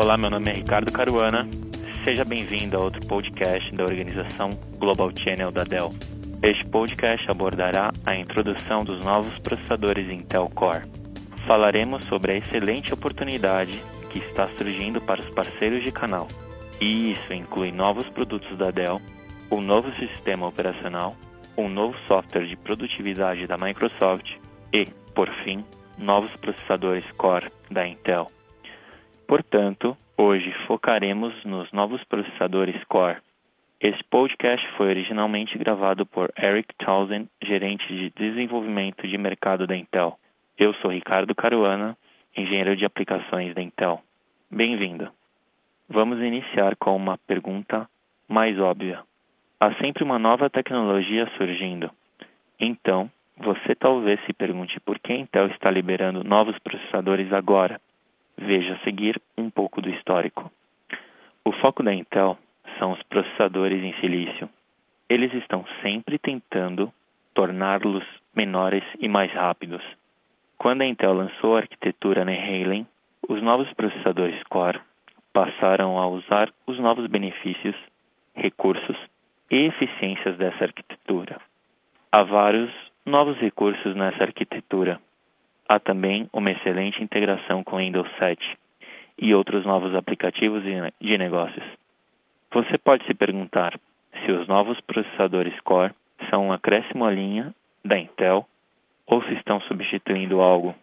Olá, meu nome é Ricardo Caruana. Seja bem-vindo a outro podcast da organização Global Channel da Dell. Este podcast abordará a introdução dos novos processadores Intel Core. Falaremos sobre a excelente oportunidade que está surgindo para os parceiros de canal. E isso inclui novos produtos da Dell, um novo sistema operacional, um novo software de produtividade da Microsoft e, por fim, novos processadores Core da Intel. Portanto, hoje focaremos nos novos processadores Core. Este podcast foi originalmente gravado por Eric Townsend, gerente de desenvolvimento de mercado da Intel. Eu sou Ricardo Caruana, engenheiro de aplicações da Intel. Bem-vindo. Vamos iniciar com uma pergunta mais óbvia. Há sempre uma nova tecnologia surgindo. Então, você talvez se pergunte por que a Intel está liberando novos processadores agora. Veja a seguir um pouco do histórico. O foco da Intel são os processadores em silício. Eles estão sempre tentando torná-los menores e mais rápidos. Quando a Intel lançou a arquitetura Nehalem, os novos processadores Core passaram a usar os novos benefícios, recursos e eficiências dessa arquitetura. Há vários novos recursos nessa arquitetura, Há também uma excelente integração com Windows 7 e outros novos aplicativos de negócios. Você pode se perguntar se os novos processadores Core são um acréscimo à linha da Intel ou se estão substituindo algo.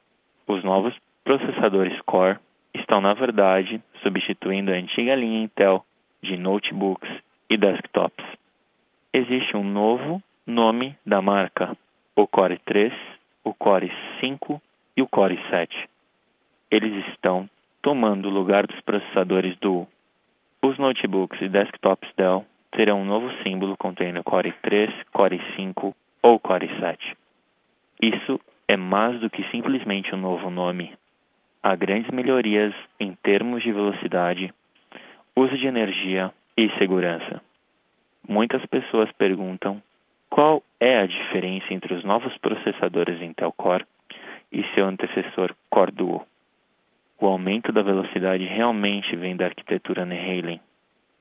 Os novos processadores Core estão, na verdade, substituindo a antiga linha Intel de notebooks e desktops. Existe um novo nome da marca, o Core 3, o Core 5 e o Core 7. Eles estão tomando o lugar dos processadores Duo. Os notebooks e desktops Dell terão um novo símbolo contendo Core 3, Core 5 ou Core 7. Isso é mais do que simplesmente um novo nome. Há grandes melhorias em termos de velocidade, uso de energia e segurança. Muitas pessoas perguntam qual é a diferença entre os novos processadores Intel Core e seu antecessor Core Duo. O aumento da velocidade realmente vem da arquitetura Nehalem.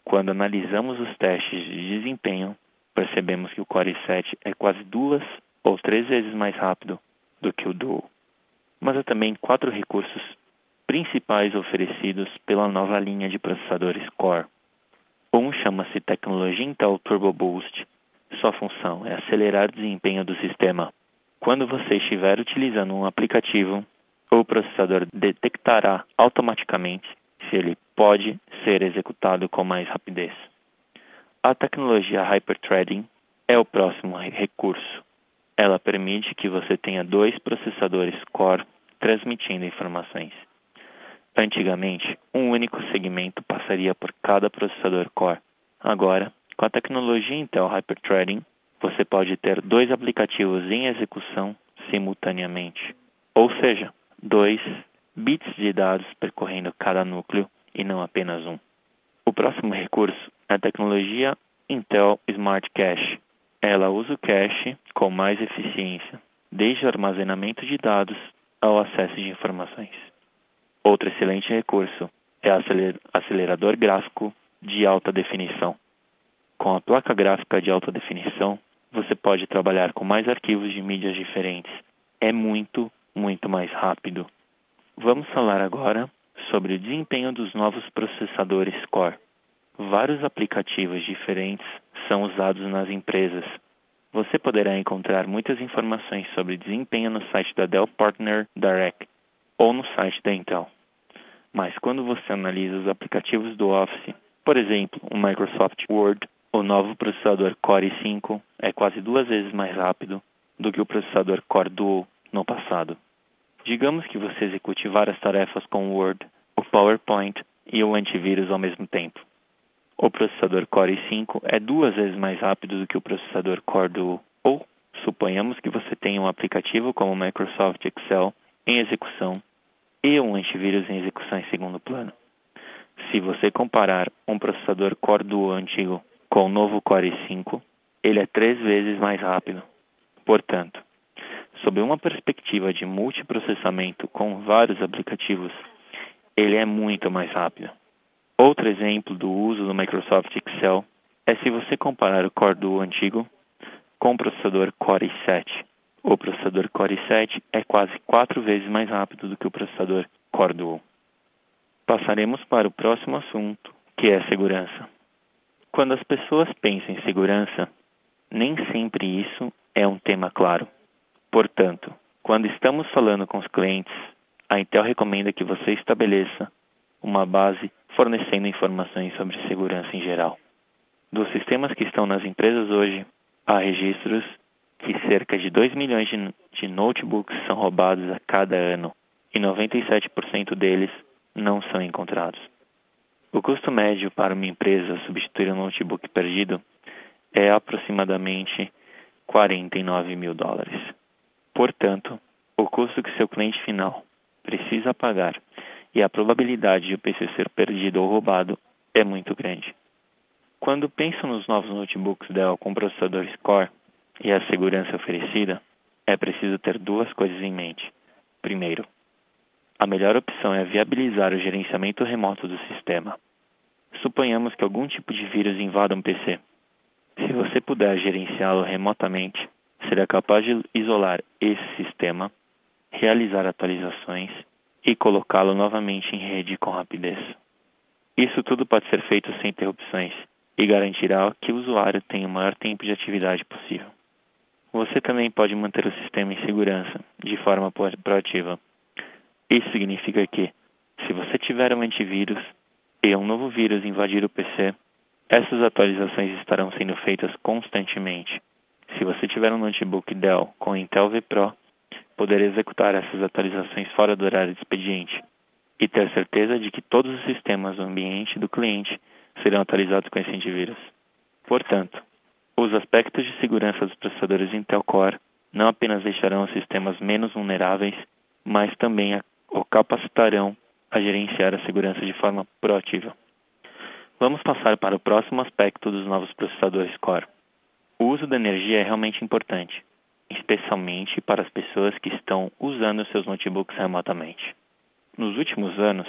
Quando analisamos os testes de desempenho, percebemos que o Core 7 é quase duas ou três vezes mais rápido do que o Duo. Mas há também quatro recursos principais oferecidos pela nova linha de processadores Core. Um chama-se tecnologia Intel Turbo Boost. Sua função é acelerar o desempenho do sistema quando você estiver utilizando um aplicativo, o processador detectará automaticamente se ele pode ser executado com mais rapidez. A tecnologia Hyperthreading é o próximo recurso. Ela permite que você tenha dois processadores Core transmitindo informações. Antigamente, um único segmento passaria por cada processador Core. Agora, com a tecnologia Intel Hyperthreading, você pode ter dois aplicativos em execução simultaneamente, ou seja, dois bits de dados percorrendo cada núcleo e não apenas um. O próximo recurso é a tecnologia Intel Smart Cache. Ela usa o cache com mais eficiência, desde o armazenamento de dados ao acesso de informações. Outro excelente recurso é o acelerador gráfico de alta definição. Com a placa gráfica de alta definição, você pode trabalhar com mais arquivos de mídias diferentes. É muito, muito mais rápido. Vamos falar agora sobre o desempenho dos novos processadores Core. Vários aplicativos diferentes são usados nas empresas. Você poderá encontrar muitas informações sobre desempenho no site da Dell Partner Direct ou no site da Intel. Mas quando você analisa os aplicativos do Office, por exemplo, o Microsoft Word o novo processador Core i5 é quase duas vezes mais rápido do que o processador Core Duo no passado. Digamos que você execute várias tarefas com o Word, o PowerPoint e o antivírus ao mesmo tempo. O processador Core i5 é duas vezes mais rápido do que o processador Core Duo. Ou, suponhamos que você tenha um aplicativo como o Microsoft Excel em execução e um antivírus em execução em segundo plano. Se você comparar um processador Core Duo antigo com o novo Core i5, ele é três vezes mais rápido. Portanto, sob uma perspectiva de multiprocessamento com vários aplicativos, ele é muito mais rápido. Outro exemplo do uso do Microsoft Excel é se você comparar o Core Duo antigo com o processador Core i7. O processador Core i7 é quase quatro vezes mais rápido do que o processador Core Duo. Passaremos para o próximo assunto, que é segurança. Quando as pessoas pensam em segurança, nem sempre isso é um tema claro. Portanto, quando estamos falando com os clientes, a Intel recomenda que você estabeleça uma base fornecendo informações sobre segurança em geral. Dos sistemas que estão nas empresas hoje, há registros que cerca de 2 milhões de, de notebooks são roubados a cada ano e 97% deles não são encontrados. O custo médio para uma empresa substituir um notebook perdido é aproximadamente 49 mil dólares. Portanto, o custo que seu cliente final precisa pagar e a probabilidade de o PC ser perdido ou roubado é muito grande. Quando penso nos novos notebooks Dell com processadores Core e a segurança oferecida, é preciso ter duas coisas em mente. Primeiro, a melhor opção é viabilizar o gerenciamento remoto do sistema. Suponhamos que algum tipo de vírus invada um PC. Se você puder gerenciá-lo remotamente, será capaz de isolar esse sistema, realizar atualizações e colocá-lo novamente em rede com rapidez. Isso tudo pode ser feito sem interrupções e garantirá que o usuário tenha o maior tempo de atividade possível. Você também pode manter o sistema em segurança de forma proativa. Isso significa que, se você tiver um antivírus e um novo vírus invadir o PC, essas atualizações estarão sendo feitas constantemente. Se você tiver um notebook Dell com Intel vPro, poder executar essas atualizações fora do horário de expediente e ter certeza de que todos os sistemas do ambiente do cliente serão atualizados com esse antivírus. Portanto, os aspectos de segurança dos processadores Intel Core não apenas deixarão os sistemas menos vulneráveis, mas também o capacitarão a gerenciar a segurança de forma proativa. Vamos passar para o próximo aspecto dos novos processadores Core. O uso da energia é realmente importante especialmente para as pessoas que estão usando seus notebooks remotamente. Nos últimos anos,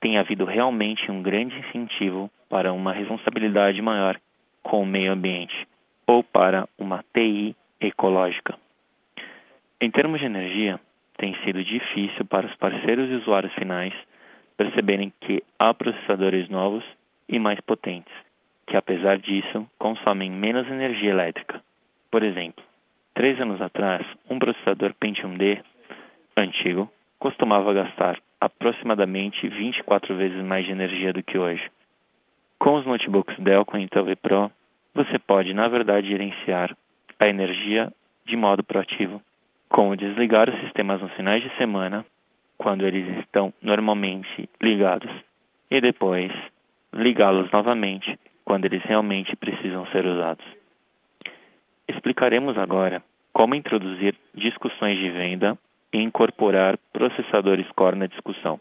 tem havido realmente um grande incentivo para uma responsabilidade maior com o meio ambiente ou para uma TI ecológica. Em termos de energia, tem sido difícil para os parceiros e usuários finais perceberem que há processadores novos e mais potentes, que apesar disso consomem menos energia elétrica. Por exemplo, Três anos atrás, um processador Pentium D antigo costumava gastar aproximadamente 24 vezes mais de energia do que hoje. Com os notebooks Dell com Intel Pro, você pode, na verdade, gerenciar a energia de modo proativo, como desligar os sistemas nos finais de semana, quando eles estão normalmente ligados, e depois ligá-los novamente quando eles realmente precisam ser usados. Explicaremos agora como introduzir discussões de venda e incorporar processadores core na discussão.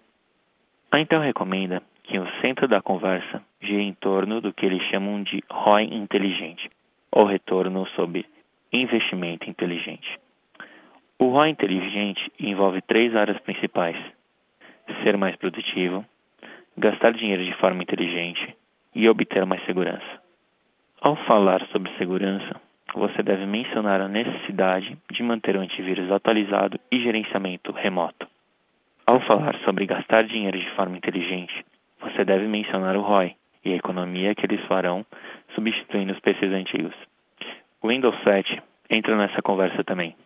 A Intel recomenda que o centro da conversa gire em torno do que eles chamam de ROI inteligente, ou retorno sobre investimento inteligente. O ROI inteligente envolve três áreas principais: ser mais produtivo, gastar dinheiro de forma inteligente e obter mais segurança. Ao falar sobre segurança, você deve mencionar a necessidade de manter o antivírus atualizado e gerenciamento remoto. Ao falar sobre gastar dinheiro de forma inteligente, você deve mencionar o ROI e a economia que eles farão substituindo os PCs antigos. O Windows 7 entra nessa conversa também.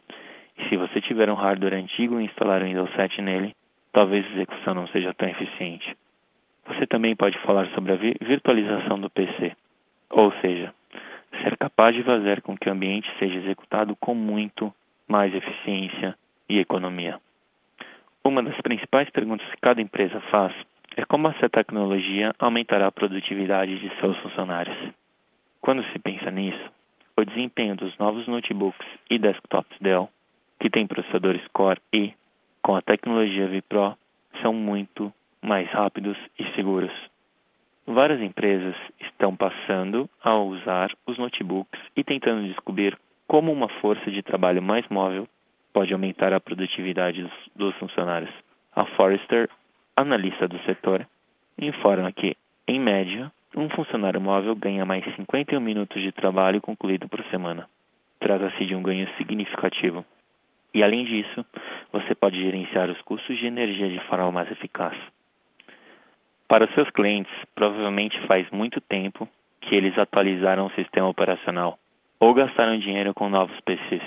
Tiver um hardware antigo e instalar o Windows 7 nele, talvez a execução não seja tão eficiente. Você também pode falar sobre a virtualização do PC, ou seja, ser capaz de fazer com que o ambiente seja executado com muito mais eficiência e economia. Uma das principais perguntas que cada empresa faz é como essa tecnologia aumentará a produtividade de seus funcionários. Quando se pensa nisso, o desempenho dos novos notebooks e desktops Dell, que têm processadores Core e com a tecnologia vPro, são muito mais rápidos e seguros. Várias empresas estão passando a usar os notebooks e tentando descobrir como uma força de trabalho mais móvel pode aumentar a produtividade dos, funcionários. A Forrester, analista do setor, informa que, em funcionário móvel ganha mais 51 minutos de trabalho concluído por semana. Trata-se de um ganho significativo. E além disso, você pode gerenciar os custos de energia de forma mais eficaz. Para seus clientes, provavelmente faz muito tempo que eles atualizaram o sistema operacional ou gastaram dinheiro com novos PCs.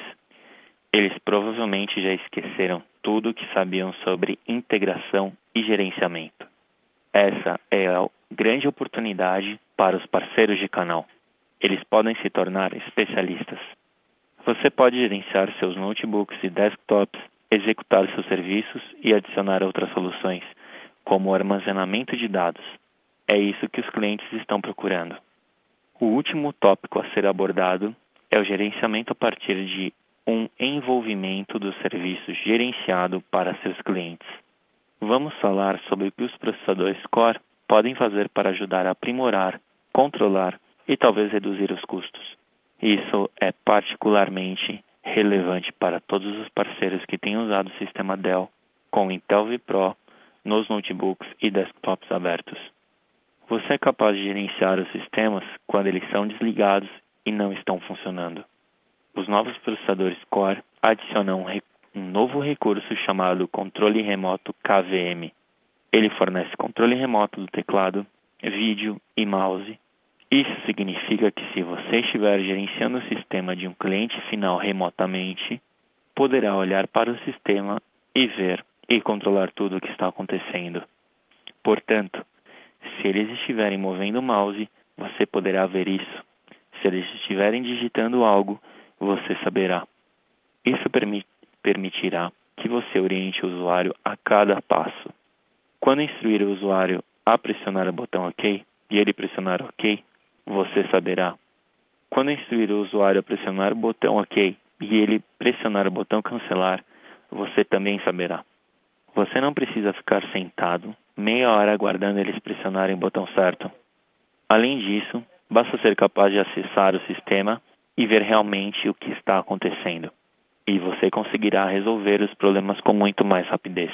Eles provavelmente já esqueceram tudo o que sabiam sobre integração e gerenciamento. Essa é a grande oportunidade para os parceiros de canal. Eles podem se tornar especialistas. Você pode gerenciar seus notebooks e desktops, executar seus serviços e adicionar outras soluções, como o armazenamento de dados. É isso que os clientes estão procurando. O último tópico a ser abordado é o gerenciamento a partir de um envolvimento dos serviços gerenciado para seus clientes. Vamos falar sobre o que os processadores Core podem fazer para ajudar a aprimorar, controlar e talvez reduzir os custos. Isso é particularmente relevante para todos os parceiros que têm usado o sistema Dell com Intel vPro nos notebooks e desktops abertos. Você é capaz de gerenciar os sistemas quando eles são desligados e não estão funcionando. Os novos processadores Core adicionam um novo recurso chamado controle remoto KVM. Ele fornece controle remoto do teclado, vídeo e mouse. Isso significa que se você estiver gerenciando o sistema de um cliente final remotamente, poderá olhar para o sistema e ver e controlar tudo o que está acontecendo. Portanto, se eles estiverem movendo o mouse, você poderá ver isso. Se eles estiverem digitando algo, você saberá. Isso permi permitirá que você oriente o usuário a cada passo. Quando instruir o usuário a pressionar o botão OK e ele pressionar OK, você saberá. Quando instruir o usuário a pressionar o botão OK e ele pressionar o botão cancelar, você também saberá. Você não precisa ficar sentado meia hora aguardando eles pressionarem o botão certo. Além disso, basta ser capaz de acessar o sistema e ver realmente o que está acontecendo. E você conseguirá resolver os problemas com muito mais rapidez.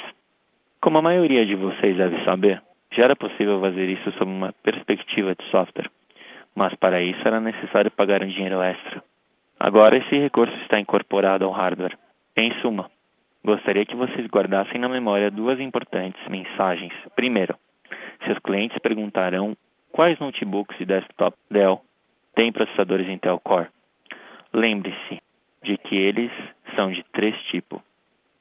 Como a maioria de vocês deve saber, já era possível fazer isso sob uma perspectiva de software, mas para isso era necessário pagar um dinheiro extra. Agora esse recurso está incorporado ao hardware. Em suma, gostaria que vocês guardassem na memória duas importantes mensagens. Primeiro, seus clientes perguntarão quais notebooks e desktop Dell têm processadores Intel Core. Lembre-se de que eles são de três tipos.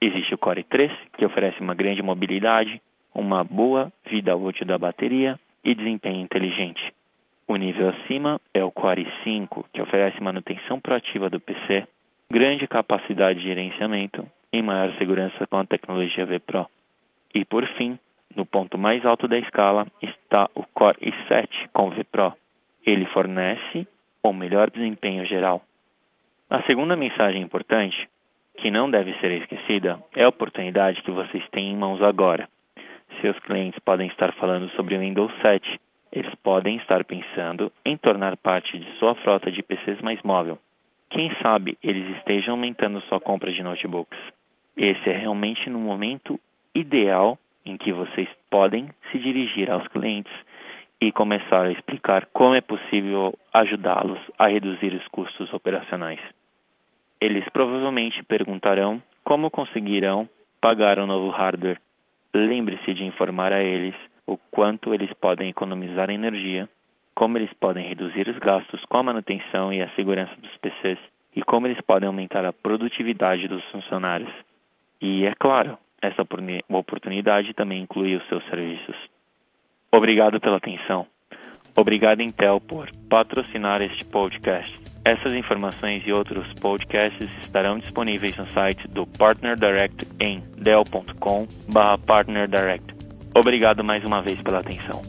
Existe o Core 3, que oferece uma grande mobilidade, uma boa vida útil da bateria e desempenho inteligente. O nível acima é o Core 5, que oferece manutenção proativa do PC, grande capacidade de gerenciamento em maior segurança com a tecnologia vPro. E por fim, no ponto mais alto da escala está o Core i7 com vPro. Ele fornece o melhor desempenho geral. A segunda mensagem importante, que não deve ser esquecida, é a oportunidade que vocês têm em mãos agora. Seus clientes podem estar falando sobre o Windows 7. Eles podem estar pensando em tornar parte de sua frota de PCs mais móvel. Quem sabe eles estejam aumentando sua compra de notebooks. Esse é realmente no momento ideal em que vocês podem se dirigir aos clientes e começar a explicar como é possível ajudá-los a reduzir os custos operacionais. Eles provavelmente perguntarão como conseguirão pagar o novo hardware. Lembre-se de informar a eles o quanto eles podem economizar energia, como eles podem reduzir os gastos com a manutenção e a segurança dos PCs e como eles podem aumentar a produtividade dos funcionários. E é claro, essa oportunidade também inclui os seus serviços. Obrigado pela atenção. Obrigado, Intel, por patrocinar este podcast. Essas informações e outros podcasts estarão disponíveis no site do Partner Direct em dell.com/partnerdirect. Obrigado mais uma vez pela atenção.